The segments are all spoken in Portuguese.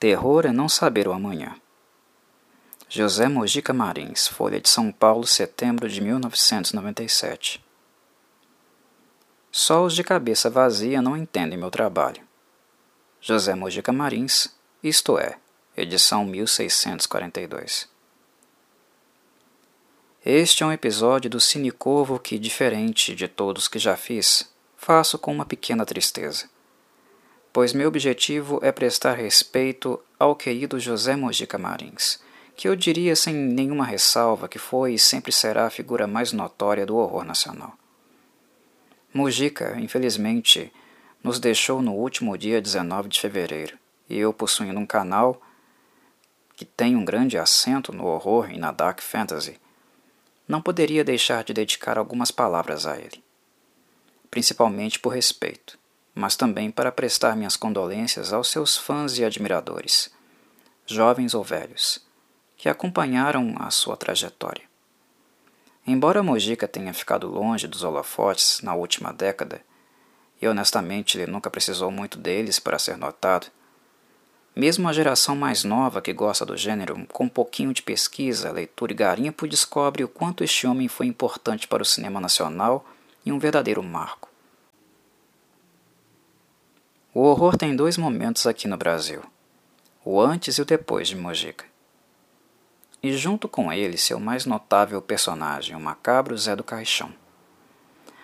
Terror é não saber o amanhã. José Mojica Marins, Folha de São Paulo, setembro de 1997. Só os de cabeça vazia não entendem meu trabalho. José Mojica Marins, isto é, edição 1642. Este é um episódio do Cinecorvo que, diferente de todos que já fiz, faço com uma pequena tristeza. Pois meu objetivo é prestar respeito ao querido José Mojica Marins, que eu diria sem nenhuma ressalva que foi e sempre será a figura mais notória do horror nacional. Mojica, infelizmente, nos deixou no último dia 19 de fevereiro, e eu, possuindo um canal que tem um grande acento no horror e na dark fantasy, não poderia deixar de dedicar algumas palavras a ele. Principalmente por respeito, mas também para prestar minhas condolências aos seus fãs e admiradores, jovens ou velhos, que acompanharam a sua trajetória. Embora Mojica tenha ficado longe dos holofotes na última década, e honestamente ele nunca precisou muito deles para ser notado, mesmo a geração mais nova que gosta do gênero, com um pouquinho de pesquisa, leitura e garimpo, descobre o quanto este homem foi importante para o cinema nacional e um verdadeiro marco. O horror tem dois momentos aqui no Brasil: o antes e o depois de Mojica. E junto com ele, seu mais notável personagem, o macabro Zé do Caixão.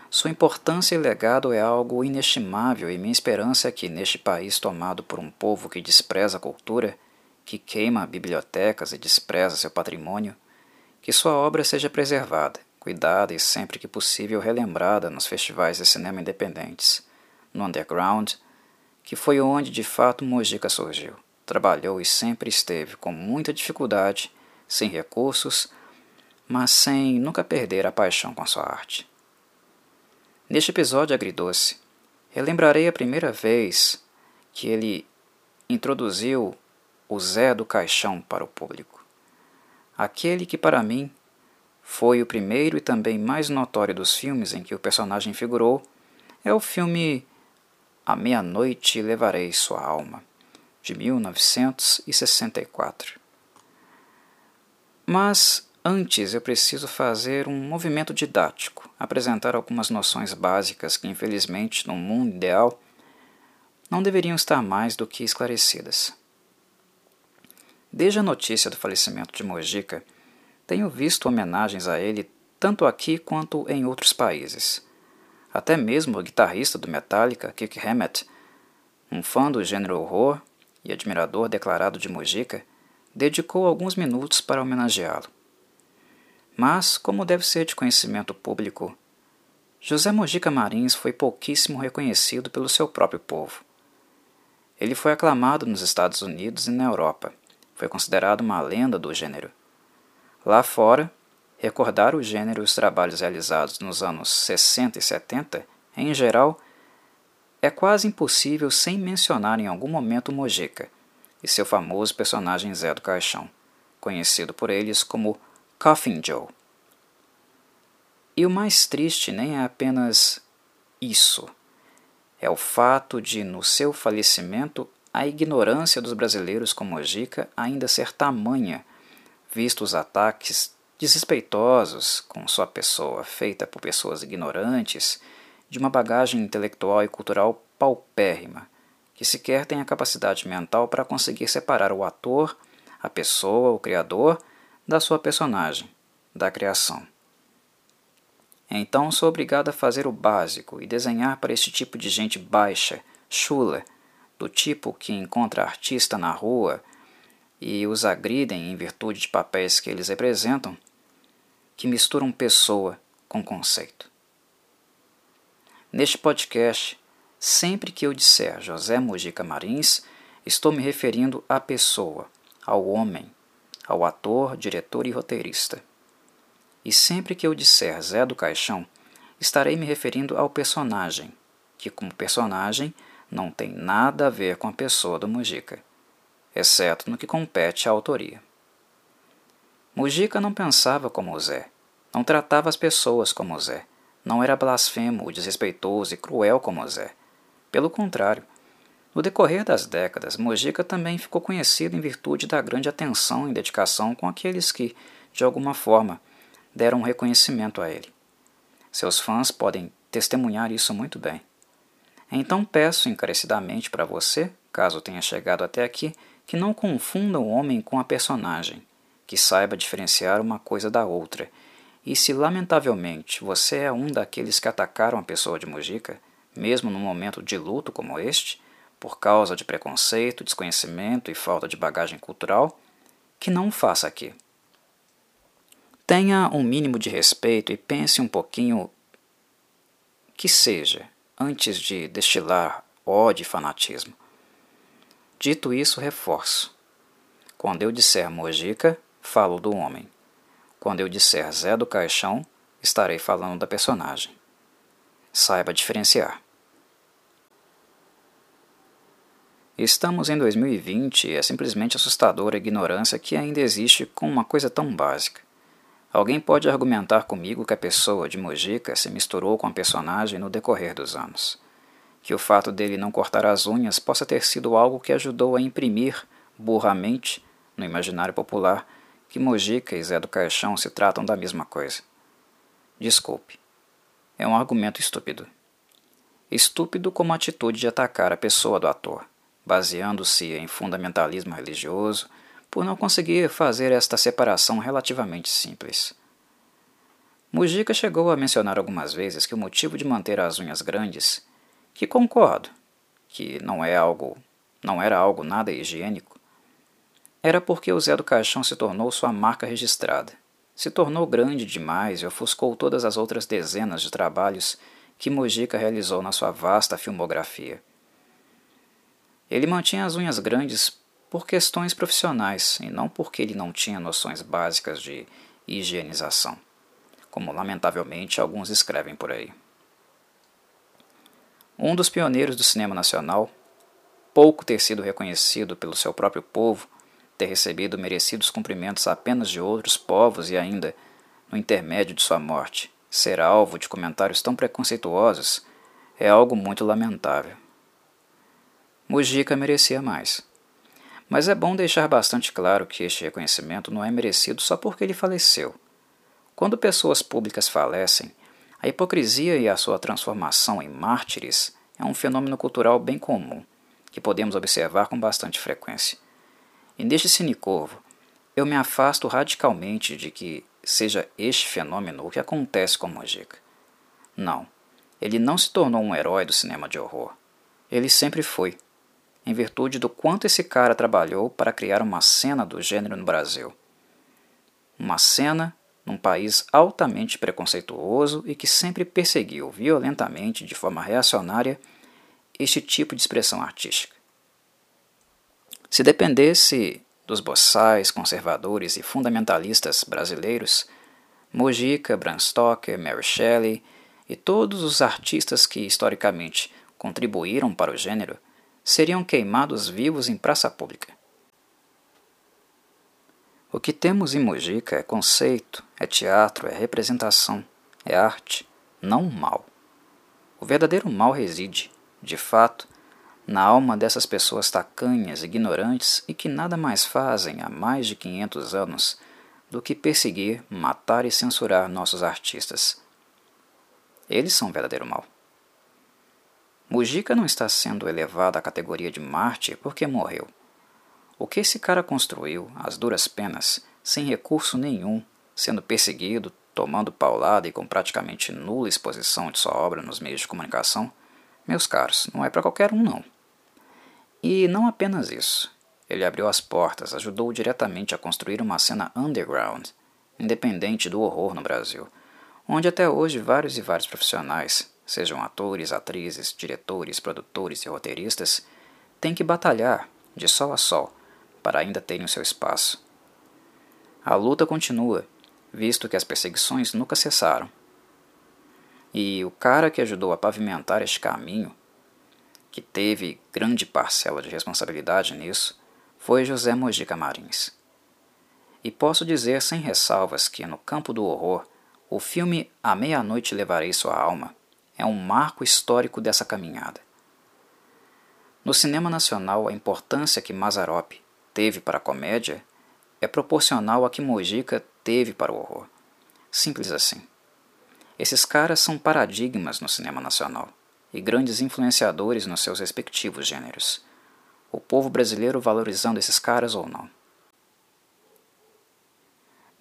Sua importância e legado é algo inestimável e minha esperança é que, neste país tomado por um povo que despreza a cultura, que queima bibliotecas e despreza seu patrimônio, que sua obra seja preservada, cuidada e sempre que possível relembrada nos festivais de cinema independentes, no underground, que foi onde de fato Mojica surgiu. Trabalhou e sempre esteve com muita dificuldade, sem recursos, mas sem nunca perder a paixão com sua arte. Neste episódio agridoce, relembrarei a primeira vez que ele introduziu o Zé do Caixão para o público. Aquele que, para mim, foi o primeiro e também mais notório dos filmes em que o personagem figurou é o filme A Meia-Noite Levarei Sua Alma, de 1964. Mas Antes, eu preciso fazer um movimento didático, apresentar algumas noções básicas que, infelizmente, no mundo ideal, não deveriam estar mais do que esclarecidas. Desde a notícia do falecimento de Mojica, tenho visto homenagens a ele tanto aqui quanto em outros países. Até mesmo o guitarrista do Metallica, Kirk Hammett, um fã do gênero horror e admirador declarado de Mojica, dedicou alguns minutos para homenageá-lo. Mas, como deve ser de conhecimento público, José Mojica Marins foi pouquíssimo reconhecido pelo seu próprio povo. Ele foi aclamado nos Estados Unidos e na Europa. Foi considerado uma lenda do gênero. Lá fora, recordar o gênero e os trabalhos realizados nos anos 60 e 70, em geral, é quase impossível sem mencionar em algum momento Mojica e seu famoso personagem Zé do Caixão, conhecido por eles como Coffin Joe. E o mais triste nem é apenas isso. É o fato de, no seu falecimento, a ignorância dos brasileiros com Mojica ainda ser tamanha, visto os ataques desrespeitosos com sua pessoa, feita por pessoas ignorantes, de uma bagagem intelectual e cultural paupérrima, que sequer tem a capacidade mental para conseguir separar o ator, a pessoa, o criador da sua personagem, da criação. Então sou obrigado a fazer o básico e desenhar para este tipo de gente baixa, chula, do tipo que encontra artista na rua e os agridem em virtude de papéis que eles representam, que misturam pessoa com conceito. Neste podcast, sempre que eu disser José Mujica Marins, estou me referindo à pessoa, ao homem, ao ator, diretor e roteirista. E sempre que eu disser Zé do Caixão, estarei me referindo ao personagem, que, como personagem, não tem nada a ver com a pessoa do Mujica, exceto no que compete à autoria. Mujica não pensava como Zé, não tratava as pessoas como Zé, não era blasfemo, desrespeitoso e cruel como Zé. Pelo contrário, No decorrer das décadas, Mojica também ficou conhecido em virtude da grande atenção e dedicação com aqueles que, de alguma forma, deram reconhecimento a ele. Seus fãs podem testemunhar isso muito bem. Então peço encarecidamente para você, caso tenha chegado até aqui, que não confunda o homem com a personagem, que saiba diferenciar uma coisa da outra. E se lamentavelmente você é um daqueles que atacaram a pessoa de Mujica, mesmo num momento de luto como este, por causa de preconceito, desconhecimento e falta de bagagem cultural, que não faça aqui. Tenha um mínimo de respeito e pense um pouquinho que seja antes de destilar ódio e fanatismo. Dito isso, reforço. Quando eu disser Mojica, falo do homem. Quando eu disser Zé do Caixão, estarei falando da personagem. Saiba diferenciar. Estamos em 2020 e é simplesmente assustadora a ignorância que ainda existe com uma coisa tão básica. Alguém pode argumentar comigo que a pessoa de Mojica se misturou com a personagem no decorrer dos anos. Que o fato dele não cortar as unhas possa ter sido algo que ajudou a imprimir, burramente, no imaginário popular, que Mojica e Zé do Caixão se tratam da mesma coisa. Desculpe. É um argumento estúpido. Estúpido como a atitude de atacar a pessoa do ator, baseando-se em fundamentalismo religioso por não conseguir fazer esta separação relativamente simples. Mujica chegou a mencionar algumas vezes que o motivo de manter as unhas grandes, que concordo, que não é algo, não era algo nada higiênico, era porque o Zé do Caixão se tornou sua marca registrada. Se tornou grande demais e ofuscou todas as outras dezenas de trabalhos que Mujica realizou na sua vasta filmografia. Ele mantinha as unhas grandes por questões profissionais e não porque ele não tinha noções básicas de higienização, como lamentavelmente alguns escrevem por aí. Um dos pioneiros do cinema nacional, pouco ter sido reconhecido pelo seu próprio povo, ter recebido merecidos cumprimentos apenas de outros povos e ainda, no intermédio de sua morte, ser alvo de comentários tão preconceituosos é algo muito lamentável. Mujica merecia mais. Mas é bom deixar bastante claro que este reconhecimento não é merecido só porque ele faleceu. Quando pessoas públicas falecem, a hipocrisia e a sua transformação em mártires é um fenômeno cultural bem comum, que podemos observar com bastante frequência. E neste cinecorvo, eu me afasto radicalmente de que seja este fenômeno o que acontece com Mojica. Não, ele não se tornou um herói do cinema de horror. Ele sempre foi em virtude do quanto esse cara trabalhou para criar uma cena do gênero no Brasil. Uma cena num país altamente preconceituoso e que sempre perseguiu violentamente, de forma reacionária, este tipo de expressão artística. Se dependesse dos boçais, conservadores e fundamentalistas brasileiros, Mojica, Bram Stoker, Mary Shelley e todos os artistas que historicamente contribuíram para o gênero seriam queimados vivos em praça pública. O que temos em Mojica é conceito, é teatro, é representação, é arte, não mal. O verdadeiro mal reside, de fato, na alma dessas pessoas tacanhas, ignorantes e que nada mais fazem há mais de 500 anos do que perseguir, matar e censurar nossos artistas. Eles são o verdadeiro mal. Mujica não está sendo elevado à categoria de mártir porque morreu. O que esse cara construiu, às duras penas, sem recurso nenhum, sendo perseguido, tomando paulada e com praticamente nula exposição de sua obra nos meios de comunicação, meus caros, não é para qualquer um não. E não apenas isso. Ele abriu as portas, ajudou diretamente a construir uma cena underground, independente do horror no Brasil, onde até hoje vários e vários profissionais, sejam atores, atrizes, diretores, produtores e roteiristas, têm que batalhar, de sol a sol, para ainda terem o seu espaço. A luta continua, visto que as perseguições nunca cessaram. E o cara que ajudou a pavimentar este caminho, que teve grande parcela de responsabilidade nisso, foi José Mojica Marins. E posso dizer sem ressalvas que, no campo do horror, o filme A Meia-Noite Levarei Sua Alma é um marco histórico dessa caminhada. No cinema nacional, a importância que Mazarop teve para a comédia é proporcional à que Mojica teve para o horror. Simples assim. Esses caras são paradigmas no cinema nacional e grandes influenciadores nos seus respectivos gêneros. O povo brasileiro valorizando esses caras ou não.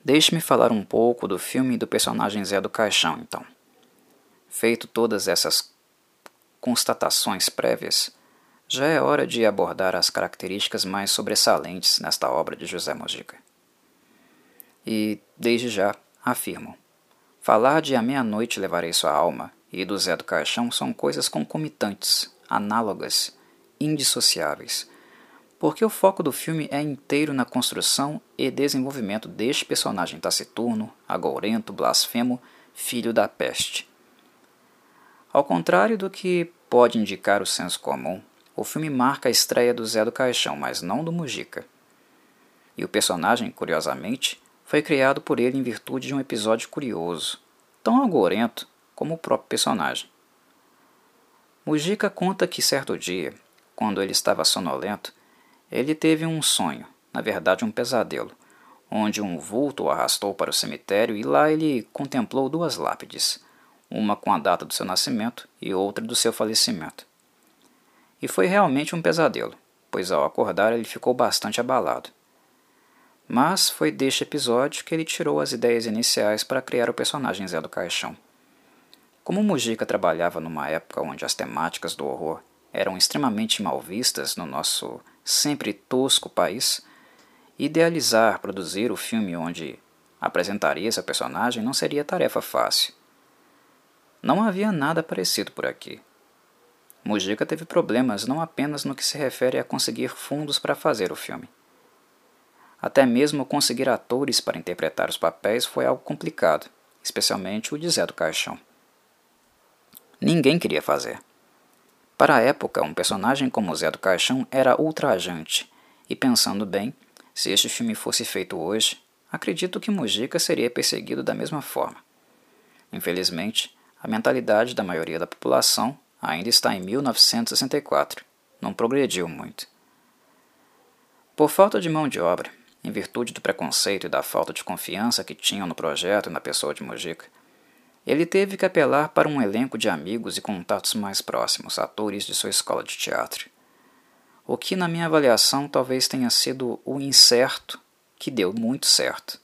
Deixe-me falar um pouco do filme e do personagem Zé do Caixão, então. Feito todas essas constatações prévias, já é hora de abordar as características mais sobressalentes nesta obra de José Mojica. E, desde já, afirmo: falar de A Meia-Noite Levarei Sua Alma e do Zé do Caixão são coisas concomitantes, análogas, indissociáveis porque o foco do filme é inteiro na construção e desenvolvimento deste personagem taciturno, agourento, blasfemo, filho da peste. Ao contrário do que pode indicar o senso comum, o filme marca a estreia do Zé do Caixão, mas não do Mujica. E o personagem, curiosamente, foi criado por ele em virtude de um episódio curioso, tão agourento como o próprio personagem. Mujica conta que certo dia, quando ele estava sonolento, ele teve um sonho, na verdade um pesadelo, onde um vulto o arrastou para o cemitério e lá ele contemplou duas lápides, uma com a data do seu nascimento e outra do seu falecimento. E foi realmente um pesadelo, pois ao acordar ele ficou bastante abalado. Mas foi deste episódio que ele tirou as ideias iniciais para criar o personagem Zé do Caixão. Como Mujica trabalhava numa época onde as temáticas do horror eram extremamente mal vistas no nosso sempre tosco país, idealizar, produzir o filme onde apresentaria seu personagem não seria tarefa fácil. Não havia nada parecido por aqui. Mujica teve problemas não apenas no que se refere a conseguir fundos para fazer o filme. Até mesmo conseguir atores para interpretar os papéis foi algo complicado, especialmente o de Zé do Caixão. Ninguém queria fazer. Para a época, um personagem como Zé do Caixão era ultrajante, e pensando bem, se este filme fosse feito hoje, acredito que Mujica seria perseguido da mesma forma. Infelizmente, a mentalidade da maioria da população ainda está em 1964, não progrediu muito. Por falta de mão de obra, em virtude do preconceito e da falta de confiança que tinham no projeto e na pessoa de Mujica, ele teve que apelar para um elenco de amigos e contatos mais próximos, atores de sua escola de teatro. O que, na minha avaliação, talvez tenha sido o incerto que deu muito certo.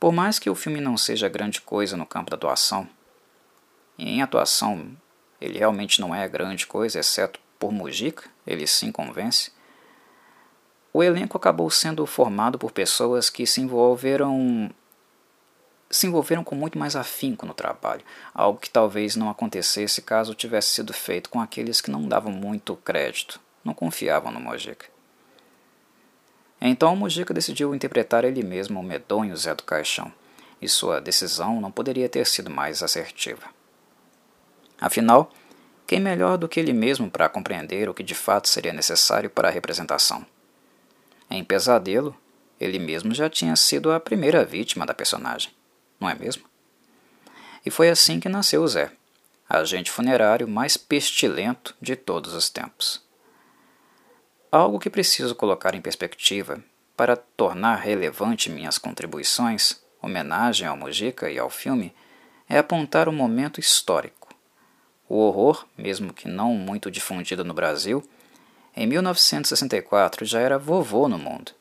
Por mais que o filme não seja grande coisa no campo da atuação, e em atuação ele realmente não é grande coisa, exceto por Mujica, ele sim convence, o elenco acabou sendo formado por pessoas que se envolveram se envolveram com muito mais afinco no trabalho, algo que talvez não acontecesse caso tivesse sido feito com aqueles que não davam muito crédito, não confiavam no Mojica. Então Mojica decidiu interpretar ele mesmo o medonho Zé do Caixão, e sua decisão não poderia ter sido mais assertiva. Afinal, quem melhor do que ele mesmo para compreender o que de fato seria necessário para a representação? Em Pesadelo, ele mesmo já tinha sido a primeira vítima da personagem não é mesmo? E foi assim que nasceu o Zé, agente funerário mais pestilento de todos os tempos. Algo que preciso colocar em perspectiva para tornar relevante minhas contribuições, homenagem ao Mujica e ao filme, é apontar um momento histórico. O horror, mesmo que não muito difundido no Brasil, em 1964 já era vovô no mundo.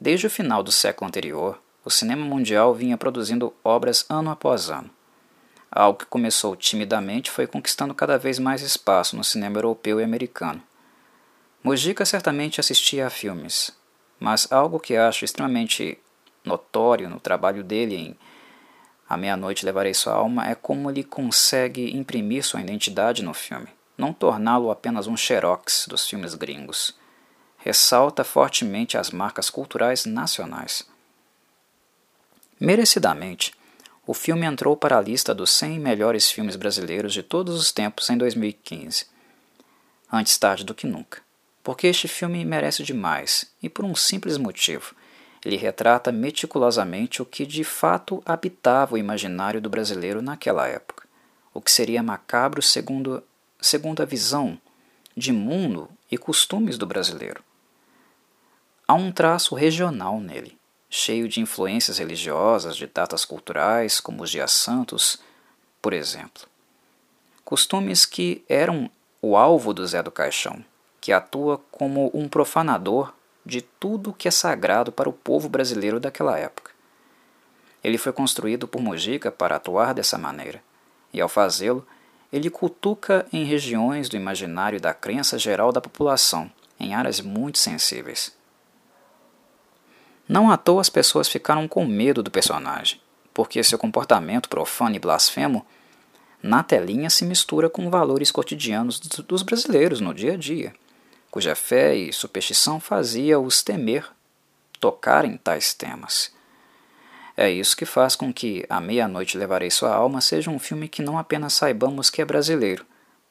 Desde o final do século anterior, o cinema mundial vinha produzindo obras ano após ano. Algo que começou timidamente foi conquistando cada vez mais espaço no cinema europeu e americano. Mujica certamente assistia a filmes, mas algo que acho extremamente notório no trabalho dele em A Meia-Noite Levarei Sua Alma é como ele consegue imprimir sua identidade no filme, não torná-lo apenas um xerox dos filmes gringos. Ressalta fortemente as marcas culturais nacionais. Merecidamente, o filme entrou para a lista dos 100 melhores filmes brasileiros de todos os tempos em 2015. Antes tarde do que nunca. Porque este filme merece demais, e por um simples motivo. Ele retrata meticulosamente o que de fato habitava o imaginário do brasileiro naquela época. O que seria macabro segundo, segundo a visão de mundo e costumes do brasileiro. Há um traço regional nele, cheio de influências religiosas de datas culturais, como os dias santos, por exemplo. Costumes que eram o alvo do Zé do Caixão, que atua como um profanador de tudo que é sagrado para o povo brasileiro daquela época. Ele foi construído por Mujica para atuar dessa maneira, e ao fazê-lo, ele cutuca em regiões do imaginário da crença geral da população, em áreas muito sensíveis. Não à toa as pessoas ficaram com medo do personagem, porque seu comportamento profano e blasfemo na telinha se mistura com valores cotidianos dos brasileiros no dia a dia, cuja fé e superstição fazia-os temer tocar em tais temas. É isso que faz com que A Meia-Noite Levarei Sua Alma seja um filme que não apenas saibamos que é brasileiro,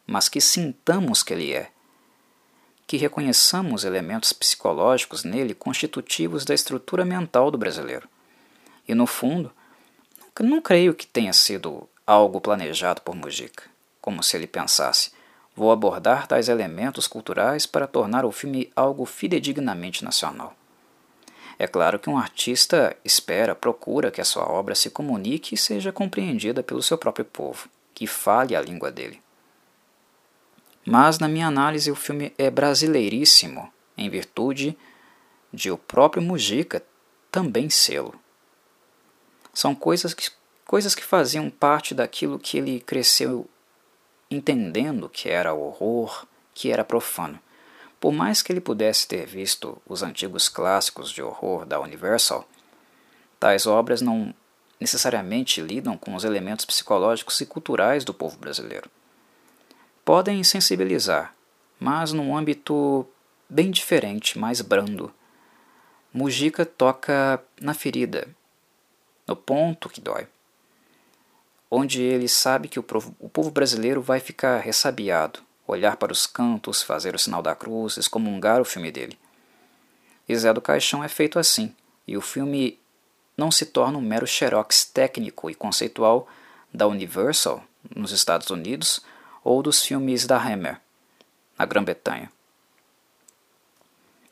mas que sintamos que ele é. Que reconheçamos elementos psicológicos nele constitutivos da estrutura mental do brasileiro. E no fundo, não creio que tenha sido algo planejado por Mujica, como se ele pensasse: vou abordar tais elementos culturais para tornar o filme algo fidedignamente nacional. É claro que um artista espera, procura que a sua obra se comunique e seja compreendida pelo seu próprio povo, que fale a língua dele. Mas, na minha análise, o filme é brasileiríssimo, em virtude de o próprio Mujica também sê-lo. São coisas que, coisas que faziam parte daquilo que ele cresceu entendendo que era horror, que era profano. Por mais que ele pudesse ter visto os antigos clássicos de horror da Universal, tais obras não necessariamente lidam com os elementos psicológicos e culturais do povo brasileiro. Podem sensibilizar, mas num âmbito bem diferente, mais brando. Mujica toca na ferida, no ponto que dói, onde ele sabe que o povo brasileiro vai ficar ressabiado, olhar para os cantos, fazer o sinal da cruz, excomungar o filme dele. E Zé do Caixão é feito assim, e o filme não se torna um mero xerox técnico e conceitual da Universal nos Estados Unidos ou dos filmes da Hammer na Grã-Bretanha.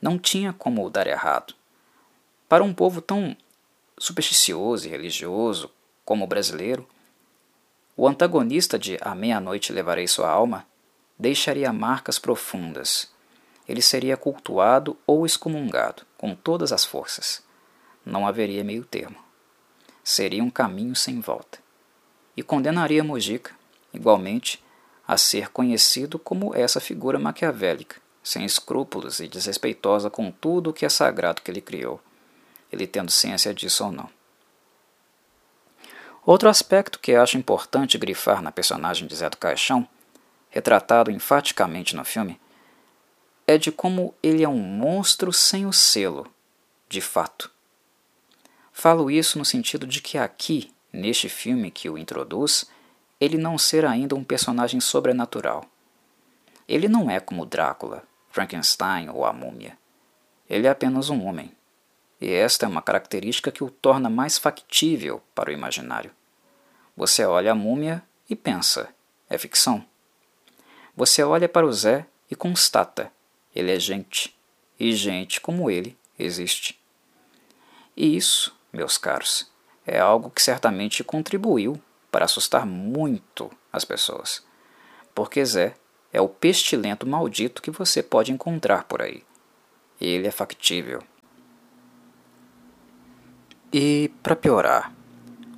Não tinha como dar errado. Para um povo tão supersticioso e religioso como o brasileiro, o antagonista de A Meia-Noite Levarei Sua Alma deixaria marcas profundas. Ele seria cultuado ou excomungado, com todas as forças. Não haveria meio termo. Seria um caminho sem volta. E condenaria Mojica, igualmente, a ser conhecido como essa figura maquiavélica, sem escrúpulos e desrespeitosa com tudo o que é sagrado que ele criou, ele tendo ciência disso ou não. Outro aspecto que acho importante grifar na personagem de Zé do Caixão retratado enfaticamente no filme, é de como ele é um monstro sem o selo, de fato. Falo isso no sentido de que aqui, neste filme que o introduz, ele não ser ainda um personagem sobrenatural. Ele não é como Drácula, Frankenstein ou a Múmia. Ele é apenas um homem. E esta é uma característica que o torna mais factível para o imaginário. Você olha a múmia e pensa: é ficção? Você olha para o Zé e constata: ele é gente, e gente como ele existe. E isso, meus caros, é algo que certamente contribuiu para assustar muito as pessoas. Porque Zé é o pestilento maldito que você pode encontrar por aí. Ele é factível. E, para piorar,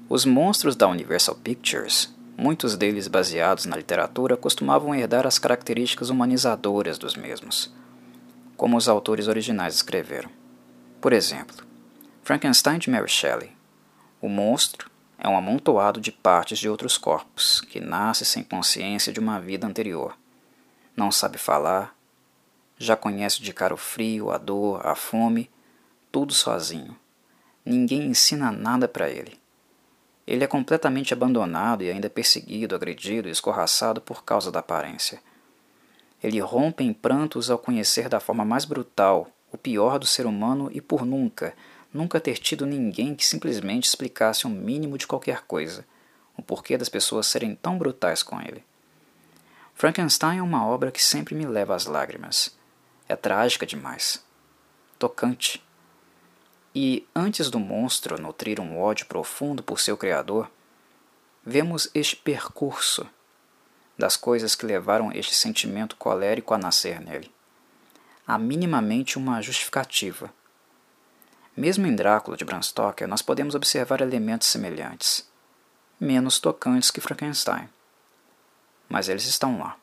os monstros da Universal Pictures muitos deles baseados na literatura, costumavam herdar as características humanizadoras dos mesmos, como os autores originais escreveram. Por exemplo, Frankenstein de Mary Shelley. O monstro é um amontoado de partes de outros corpos, que nasce sem consciência de uma vida anterior. Não sabe falar, já conhece de cara o frio, a dor, a fome, tudo sozinho. Ninguém ensina nada para ele. Ele é completamente abandonado e ainda perseguido, agredido e escorraçado por causa da aparência. Ele rompe em prantos ao conhecer da forma mais brutal o pior do ser humano e por nunca, nunca ter tido ninguém que simplesmente explicasse o um mínimo de qualquer coisa, o porquê das pessoas serem tão brutais com ele. Frankenstein é uma obra que sempre me leva às lágrimas. É trágica demais. Tocante. E antes do monstro nutrir um ódio profundo por seu criador, vemos este percurso das coisas que levaram este sentimento colérico a nascer nele. Há minimamente uma justificativa. Mesmo em Drácula de Bram Stoker, nós podemos observar elementos semelhantes, menos tocantes que Frankenstein mas eles estão lá.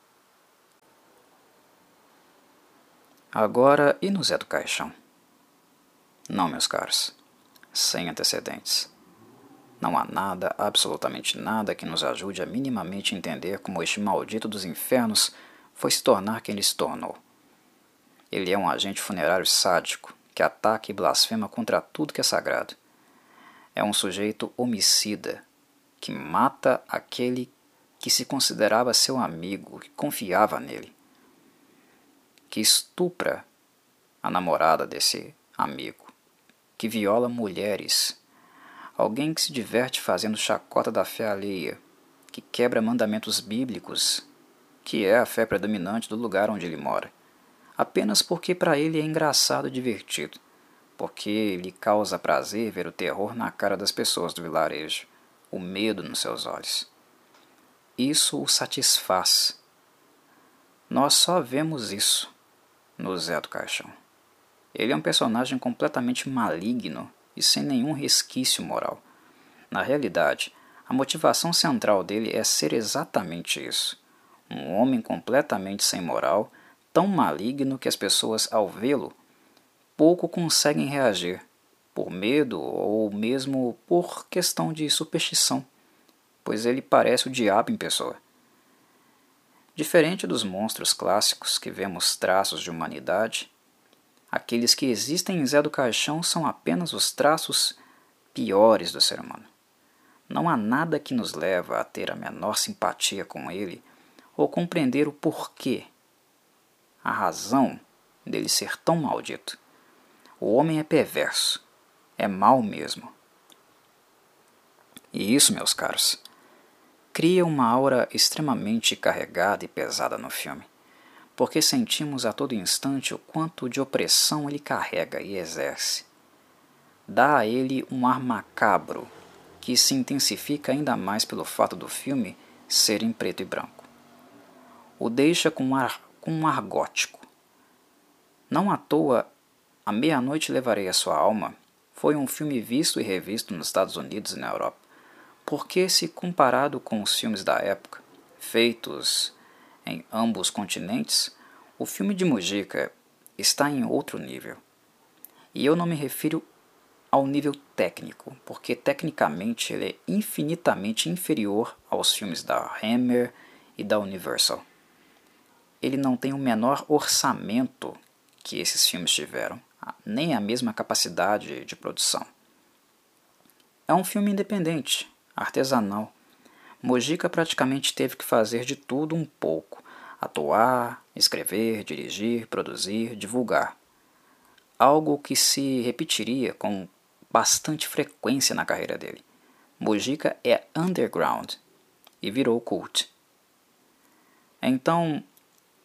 Agora, e no Zé do Caixão? Não, meus caros, sem antecedentes. Não há nada, absolutamente nada, que nos ajude a minimamente entender como este maldito dos infernos foi se tornar quem ele se tornou. Ele é um agente funerário sádico que ataca e blasfema contra tudo que é sagrado. É um sujeito homicida que mata aquele que se considerava seu amigo, que confiava nele, que estupra a namorada desse amigo, que viola mulheres, alguém que se diverte fazendo chacota da fé alheia, que quebra mandamentos bíblicos, que é a fé predominante do lugar onde ele mora, apenas porque para ele é engraçado e divertido, porque lhe causa prazer ver o terror na cara das pessoas do vilarejo, o medo nos seus olhos isso o satisfaz. Nós só vemos isso no Zé do Caixão. Ele é um personagem completamente maligno e sem nenhum resquício moral. Na realidade, a motivação central dele é ser exatamente isso: um homem completamente sem moral, tão maligno que as pessoas, ao vê-lo, pouco conseguem reagir, por medo ou mesmo por questão de superstição pois ele parece o diabo em pessoa. Diferente dos monstros clássicos que vemos traços de humanidade, aqueles que existem em Zé do Caixão são apenas os traços piores do ser humano. Não há nada que nos leva a ter a menor simpatia com ele ou compreender o porquê, a razão dele ser tão maldito. O homem é perverso, é mau mesmo. E isso, meus caros, cria uma aura extremamente carregada e pesada no filme, porque sentimos a todo instante o quanto de opressão ele carrega e exerce. Dá a ele um ar macabro, que se intensifica ainda mais pelo fato do filme ser em preto e branco. O deixa com um ar, com um ar gótico. Não à toa, A Meia-Noite Levarei a Sua Alma foi um filme visto e revisto nos Estados Unidos e na Europa porque, se comparado com os filmes da época, feitos em ambos continentes, o filme de Mujica está em outro nível. E eu não me refiro ao nível técnico, porque tecnicamente ele é infinitamente inferior aos filmes da Hammer e da Universal. Ele não tem o menor orçamento que esses filmes tiveram, nem a mesma capacidade de produção. É um filme independente, artesanal. Mojica praticamente teve que fazer de tudo um pouco: atuar, escrever, dirigir, produzir, divulgar. Algo que se repetiria com bastante frequência na carreira dele. Mojica é underground e virou cult. Então,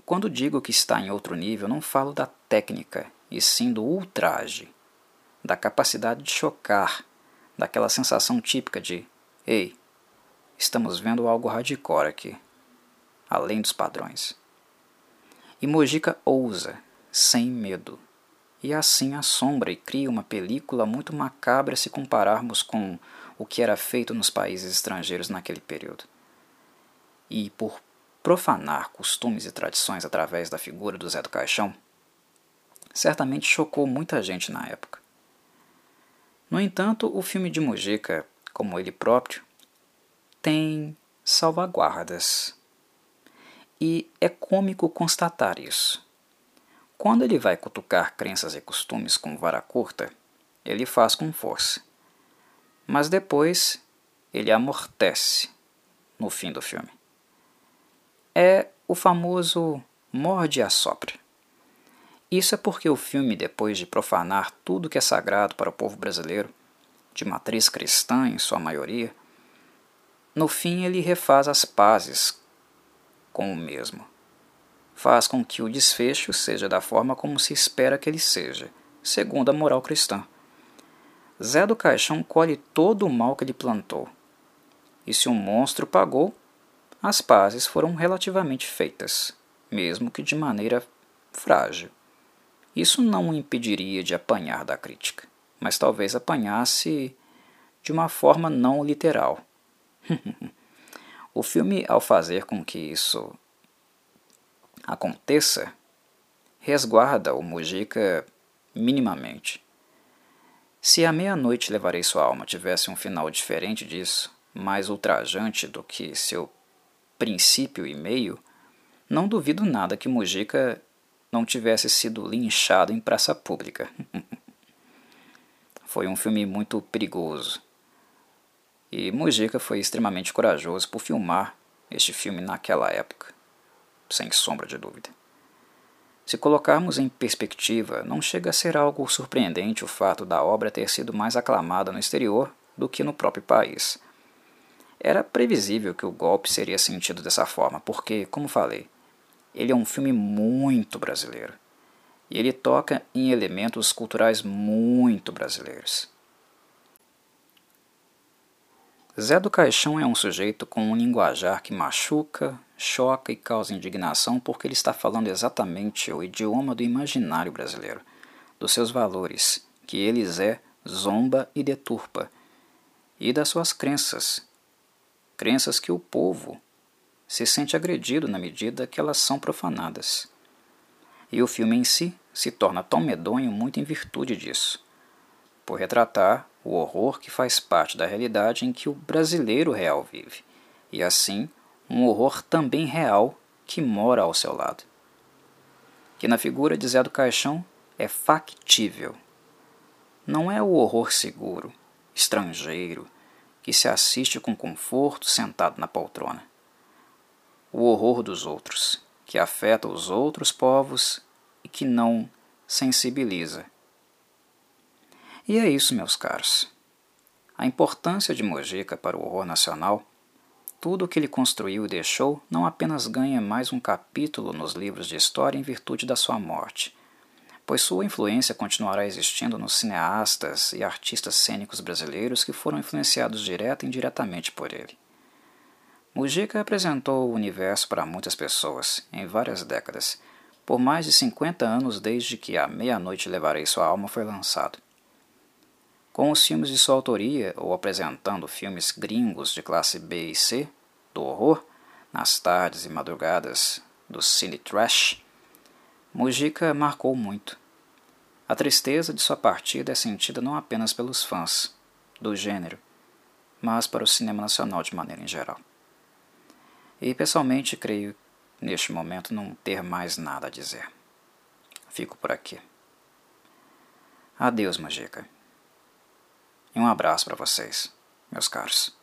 quando digo que está em outro nível, não falo da técnica, e sim do ultraje, da capacidade de chocar, daquela sensação típica de Ei, estamos vendo algo hardcore aqui, além dos padrões. E Mojica ousa, sem medo, e assim assombra e cria uma película muito macabra se compararmos com o que era feito nos países estrangeiros naquele período. E por profanar costumes e tradições através da figura do Zé do Caixão, certamente chocou muita gente na época. No entanto, o filme de Mujica como ele próprio, tem salvaguardas. E é cômico constatar isso. Quando ele vai cutucar crenças e costumes com vara curta, ele faz com força. Mas depois ele amortece no fim do filme. É o famoso morde e assopra. Isso é porque o filme, depois de profanar tudo que é sagrado para o povo brasileiro, de matriz cristã em sua maioria, no fim ele refaz as pazes com o mesmo. Faz com que o desfecho seja da forma como se espera que ele seja, segundo a moral cristã. Zé do Caixão colhe todo o mal que ele plantou. E se um monstro pagou, as pazes foram relativamente feitas, mesmo que de maneira frágil. Isso não o impediria de apanhar da crítica, mas talvez apanhasse de uma forma não literal. o filme, ao fazer com que isso aconteça, resguarda o Mujica minimamente. Se a meia-noite levarei sua alma tivesse um final diferente disso, mais ultrajante do que seu princípio e meio, não duvido nada que Mujica não tivesse sido linchado em praça pública. foi um filme muito perigoso. E Mujica foi extremamente corajoso por filmar este filme naquela época, sem sombra de dúvida. Se colocarmos em perspectiva, não chega a ser algo surpreendente o fato da obra ter sido mais aclamada no exterior do que no próprio país. Era previsível que o golpe seria sentido dessa forma, porque, como falei, ele é um filme muito brasileiro. E ele toca em elementos culturais muito brasileiros. Zé do Caixão é um sujeito com um linguajar que machuca, choca e causa indignação porque ele está falando exatamente o idioma do imaginário brasileiro, dos seus valores, que eles é, zomba e deturpa, e das suas crenças, crenças que o povo se sente agredido na medida que elas são profanadas. E o filme em si se torna tão medonho muito em virtude disso, por retratar o horror que faz parte da realidade em que o brasileiro real vive, e assim um horror também real que mora ao seu lado. Que na figura de Zé do Caixão é factível. Não é o horror seguro, estrangeiro, que se assiste com conforto sentado na poltrona o horror dos outros, que afeta os outros povos e que não sensibiliza. E é isso, meus caros. A importância de Mojica para o horror nacional, tudo o que ele construiu e deixou, não apenas ganha mais um capítulo nos livros de história em virtude da sua morte, pois sua influência continuará existindo nos cineastas e artistas cênicos brasileiros que foram influenciados direta e indiretamente por ele. Mujica apresentou o universo para muitas pessoas, em várias décadas, por mais de 50 anos desde que A Meia-Noite Levarei Sua Alma foi lançado. Com os filmes de sua autoria, ou apresentando filmes gringos de classe B e C, do horror, nas tardes e madrugadas do cine trash, Mujica marcou muito. A tristeza de sua partida é sentida não apenas pelos fãs do gênero, mas para o cinema nacional de maneira em geral. E pessoalmente creio neste momento não ter mais nada a dizer. Fico por aqui. Adeus, Magica. E um abraço para vocês, meus caros.